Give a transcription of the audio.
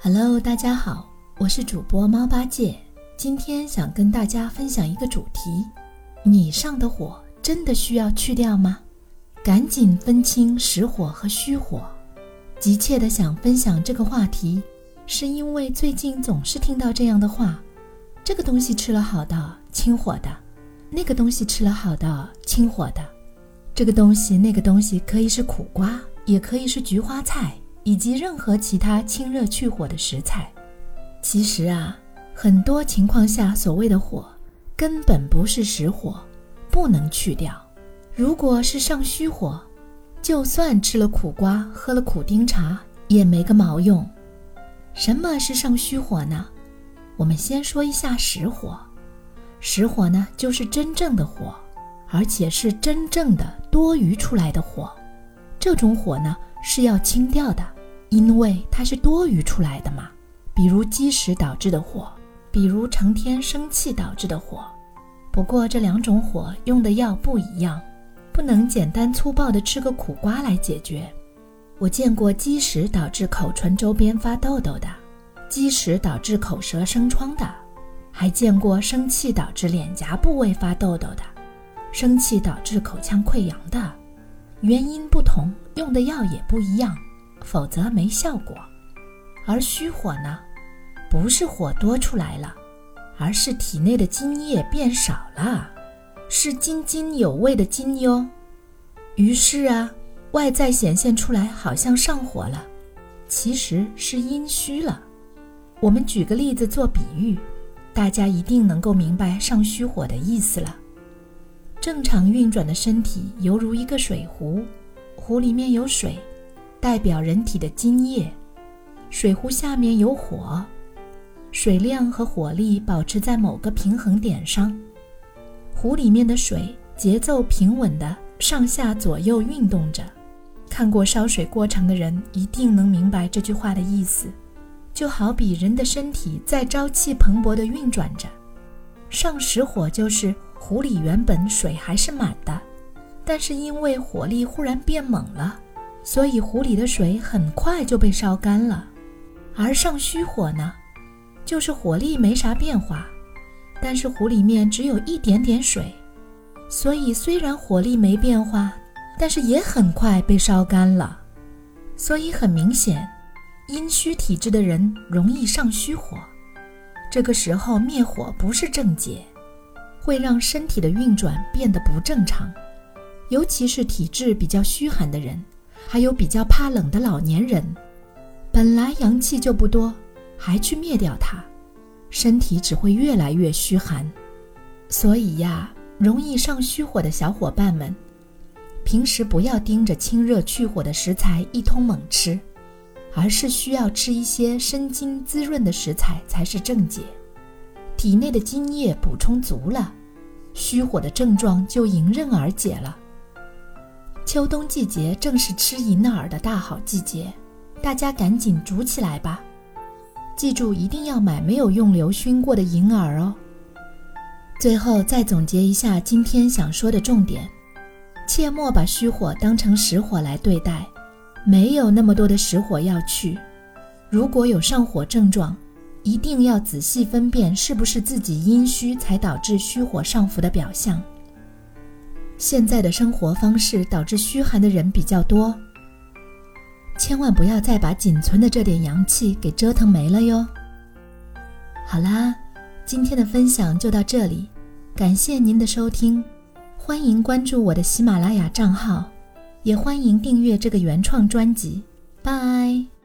Hello，大家好，我是主播猫八戒。今天想跟大家分享一个主题：你上的火真的需要去掉吗？赶紧分清实火和虚火。急切的想分享这个话题，是因为最近总是听到这样的话：这个东西吃了好的，清火的；那个东西吃了好的，清火的。这个东西、那个东西可以是苦瓜，也可以是菊花菜。以及任何其他清热去火的食材，其实啊，很多情况下所谓的火，根本不是实火，不能去掉。如果是上虚火，就算吃了苦瓜，喝了苦丁茶，也没个毛用。什么是上虚火呢？我们先说一下实火。实火呢，就是真正的火，而且是真正的多余出来的火。这种火呢，是要清掉的。因为它是多余出来的嘛，比如积食导致的火，比如成天生气导致的火。不过这两种火用的药不一样，不能简单粗暴的吃个苦瓜来解决。我见过积食导致口唇周边发痘痘的，积食导致口舌生疮的，还见过生气导致脸颊部位发痘痘的，生气导致口腔溃疡的。原因不同，用的药也不一样。否则没效果，而虚火呢，不是火多出来了，而是体内的津液变少了，是津津有味的津哟。于是啊，外在显现出来好像上火了，其实是阴虚了。我们举个例子做比喻，大家一定能够明白上虚火的意思了。正常运转的身体犹如一个水壶，壶里面有水。代表人体的津液，水壶下面有火，水量和火力保持在某个平衡点上，壶里面的水节奏平稳地上下左右运动着。看过烧水过程的人一定能明白这句话的意思，就好比人的身体在朝气蓬勃地运转着。上实火就是壶里原本水还是满的，但是因为火力忽然变猛了。所以壶里的水很快就被烧干了，而上虚火呢，就是火力没啥变化，但是壶里面只有一点点水，所以虽然火力没变化，但是也很快被烧干了。所以很明显，阴虚体质的人容易上虚火，这个时候灭火不是正解，会让身体的运转变得不正常，尤其是体质比较虚寒的人。还有比较怕冷的老年人，本来阳气就不多，还去灭掉它，身体只会越来越虚寒。所以呀，容易上虚火的小伙伴们，平时不要盯着清热去火的食材一通猛吃，而是需要吃一些生津滋润的食材才是正解。体内的津液补充足了，虚火的症状就迎刃而解了。秋冬季节正是吃银耳的大好季节，大家赶紧煮起来吧！记住，一定要买没有用硫熏过的银耳哦。最后再总结一下今天想说的重点：切莫把虚火当成实火来对待，没有那么多的实火要去。如果有上火症状，一定要仔细分辨是不是自己阴虚才导致虚火上浮的表象。现在的生活方式导致虚寒的人比较多，千万不要再把仅存的这点阳气给折腾没了哟。好啦，今天的分享就到这里，感谢您的收听，欢迎关注我的喜马拉雅账号，也欢迎订阅这个原创专辑，拜。